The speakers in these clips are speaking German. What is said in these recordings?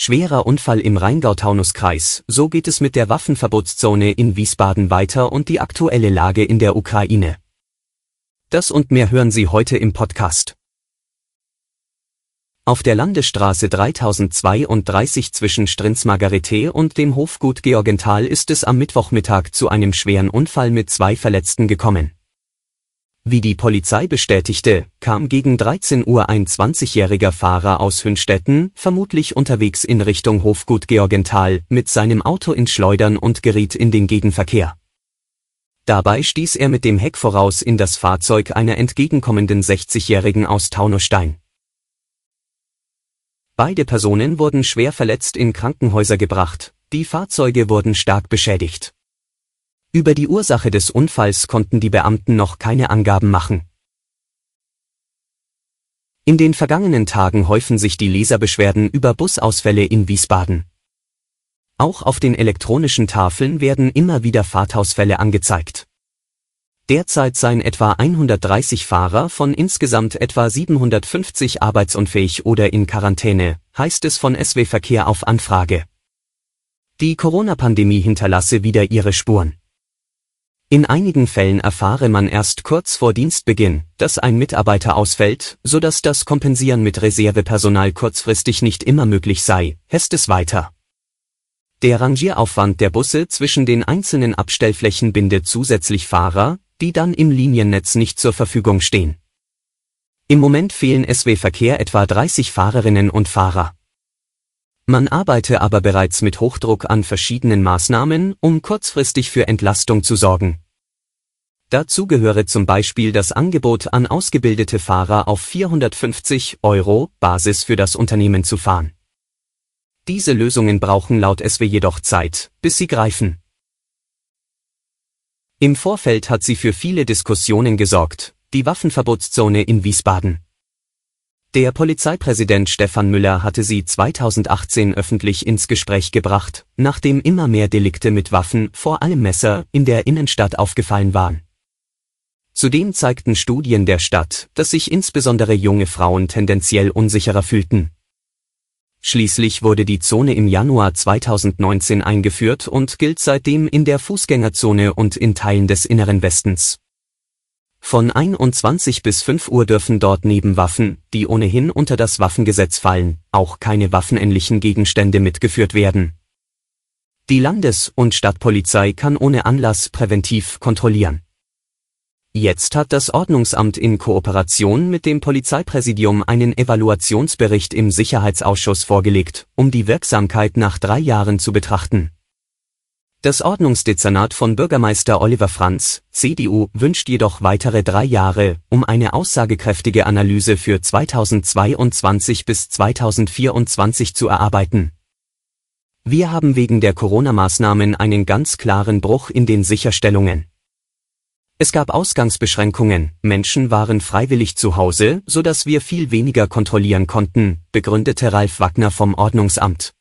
Schwerer Unfall im Rheingau-Taunus-Kreis, so geht es mit der Waffenverbotszone in Wiesbaden weiter und die aktuelle Lage in der Ukraine. Das und mehr hören Sie heute im Podcast. Auf der Landesstraße 3032 zwischen Strinz-Margarete und dem Hofgut Georgenthal ist es am Mittwochmittag zu einem schweren Unfall mit zwei Verletzten gekommen. Wie die Polizei bestätigte, kam gegen 13 Uhr ein 20-jähriger Fahrer aus Hünstetten, vermutlich unterwegs in Richtung Hofgut Georgenthal, mit seinem Auto ins Schleudern und geriet in den Gegenverkehr. Dabei stieß er mit dem Heck voraus in das Fahrzeug einer entgegenkommenden 60-jährigen aus Taunusstein. Beide Personen wurden schwer verletzt in Krankenhäuser gebracht, die Fahrzeuge wurden stark beschädigt. Über die Ursache des Unfalls konnten die Beamten noch keine Angaben machen. In den vergangenen Tagen häufen sich die Leserbeschwerden über Busausfälle in Wiesbaden. Auch auf den elektronischen Tafeln werden immer wieder Fahrtausfälle angezeigt. Derzeit seien etwa 130 Fahrer von insgesamt etwa 750 arbeitsunfähig oder in Quarantäne, heißt es von SW Verkehr auf Anfrage. Die Corona-Pandemie hinterlasse wieder ihre Spuren. In einigen Fällen erfahre man erst kurz vor Dienstbeginn, dass ein Mitarbeiter ausfällt, so dass das Kompensieren mit Reservepersonal kurzfristig nicht immer möglich sei, heißt es weiter. Der Rangieraufwand der Busse zwischen den einzelnen Abstellflächen bindet zusätzlich Fahrer, die dann im Liniennetz nicht zur Verfügung stehen. Im Moment fehlen SW Verkehr etwa 30 Fahrerinnen und Fahrer. Man arbeite aber bereits mit Hochdruck an verschiedenen Maßnahmen, um kurzfristig für Entlastung zu sorgen. Dazu gehöre zum Beispiel das Angebot an ausgebildete Fahrer auf 450 Euro Basis für das Unternehmen zu fahren. Diese Lösungen brauchen laut SW jedoch Zeit, bis sie greifen. Im Vorfeld hat sie für viele Diskussionen gesorgt, die Waffenverbotszone in Wiesbaden. Der Polizeipräsident Stefan Müller hatte sie 2018 öffentlich ins Gespräch gebracht, nachdem immer mehr Delikte mit Waffen, vor allem Messer, in der Innenstadt aufgefallen waren. Zudem zeigten Studien der Stadt, dass sich insbesondere junge Frauen tendenziell unsicherer fühlten. Schließlich wurde die Zone im Januar 2019 eingeführt und gilt seitdem in der Fußgängerzone und in Teilen des Inneren Westens. Von 21 bis 5 Uhr dürfen dort neben Waffen, die ohnehin unter das Waffengesetz fallen, auch keine waffenähnlichen Gegenstände mitgeführt werden. Die Landes- und Stadtpolizei kann ohne Anlass präventiv kontrollieren. Jetzt hat das Ordnungsamt in Kooperation mit dem Polizeipräsidium einen Evaluationsbericht im Sicherheitsausschuss vorgelegt, um die Wirksamkeit nach drei Jahren zu betrachten. Das Ordnungsdezernat von Bürgermeister Oliver Franz, CDU, wünscht jedoch weitere drei Jahre, um eine aussagekräftige Analyse für 2022 bis 2024 zu erarbeiten. Wir haben wegen der Corona-Maßnahmen einen ganz klaren Bruch in den Sicherstellungen. Es gab Ausgangsbeschränkungen, Menschen waren freiwillig zu Hause, so dass wir viel weniger kontrollieren konnten, begründete Ralf Wagner vom Ordnungsamt.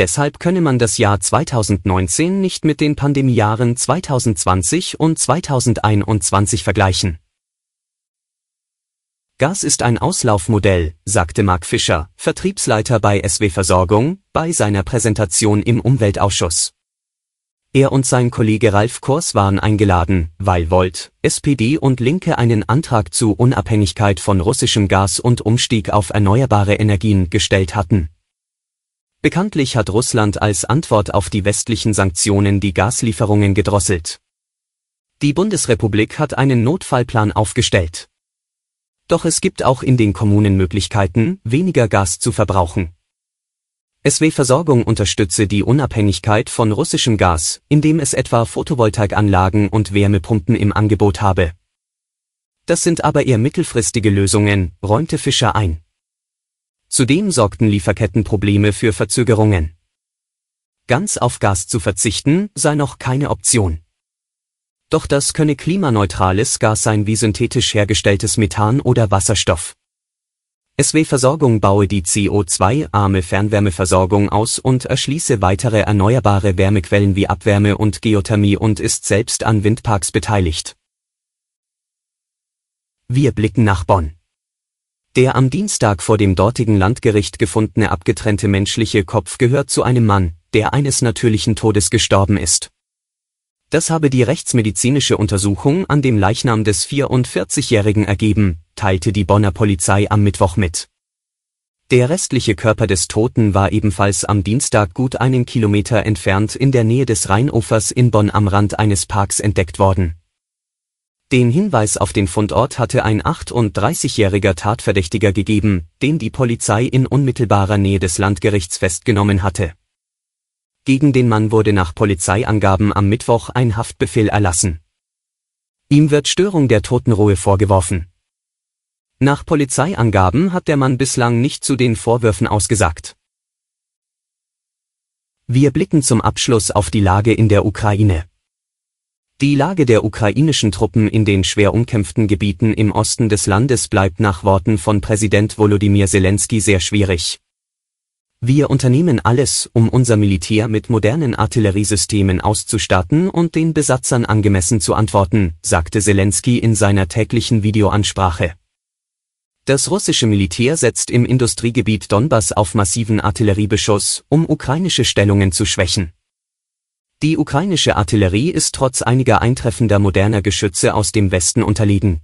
Deshalb könne man das Jahr 2019 nicht mit den Pandemiejahren 2020 und 2021 vergleichen. Gas ist ein Auslaufmodell, sagte Mark Fischer, Vertriebsleiter bei SW Versorgung, bei seiner Präsentation im Umweltausschuss. Er und sein Kollege Ralf Kors waren eingeladen, weil Volt, SPD und Linke einen Antrag zu Unabhängigkeit von russischem Gas und Umstieg auf erneuerbare Energien gestellt hatten. Bekanntlich hat Russland als Antwort auf die westlichen Sanktionen die Gaslieferungen gedrosselt. Die Bundesrepublik hat einen Notfallplan aufgestellt. Doch es gibt auch in den Kommunen Möglichkeiten, weniger Gas zu verbrauchen. SW Versorgung unterstütze die Unabhängigkeit von russischem Gas, indem es etwa Photovoltaikanlagen und Wärmepumpen im Angebot habe. Das sind aber eher mittelfristige Lösungen, räumte Fischer ein. Zudem sorgten Lieferkettenprobleme für Verzögerungen. Ganz auf Gas zu verzichten sei noch keine Option. Doch das könne klimaneutrales Gas sein wie synthetisch hergestelltes Methan oder Wasserstoff. SW-Versorgung baue die CO2-arme Fernwärmeversorgung aus und erschließe weitere erneuerbare Wärmequellen wie Abwärme und Geothermie und ist selbst an Windparks beteiligt. Wir blicken nach Bonn. Der am Dienstag vor dem dortigen Landgericht gefundene abgetrennte menschliche Kopf gehört zu einem Mann, der eines natürlichen Todes gestorben ist. Das habe die rechtsmedizinische Untersuchung an dem Leichnam des 44-Jährigen ergeben, teilte die Bonner Polizei am Mittwoch mit. Der restliche Körper des Toten war ebenfalls am Dienstag gut einen Kilometer entfernt in der Nähe des Rheinufers in Bonn am Rand eines Parks entdeckt worden. Den Hinweis auf den Fundort hatte ein 38-jähriger Tatverdächtiger gegeben, den die Polizei in unmittelbarer Nähe des Landgerichts festgenommen hatte. Gegen den Mann wurde nach Polizeiangaben am Mittwoch ein Haftbefehl erlassen. Ihm wird Störung der Totenruhe vorgeworfen. Nach Polizeiangaben hat der Mann bislang nicht zu den Vorwürfen ausgesagt. Wir blicken zum Abschluss auf die Lage in der Ukraine. Die Lage der ukrainischen Truppen in den schwer umkämpften Gebieten im Osten des Landes bleibt nach Worten von Präsident Volodymyr Zelensky sehr schwierig. Wir unternehmen alles, um unser Militär mit modernen Artilleriesystemen auszustatten und den Besatzern angemessen zu antworten, sagte Zelensky in seiner täglichen Videoansprache. Das russische Militär setzt im Industriegebiet Donbass auf massiven Artilleriebeschuss, um ukrainische Stellungen zu schwächen. Die ukrainische Artillerie ist trotz einiger eintreffender moderner Geschütze aus dem Westen unterlegen.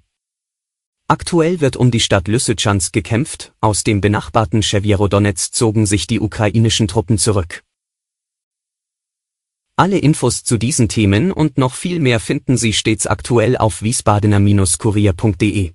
Aktuell wird um die Stadt Lysychansk gekämpft, aus dem benachbarten Chevierodonetsk zogen sich die ukrainischen Truppen zurück. Alle Infos zu diesen Themen und noch viel mehr finden Sie stets aktuell auf wiesbadener-kurier.de.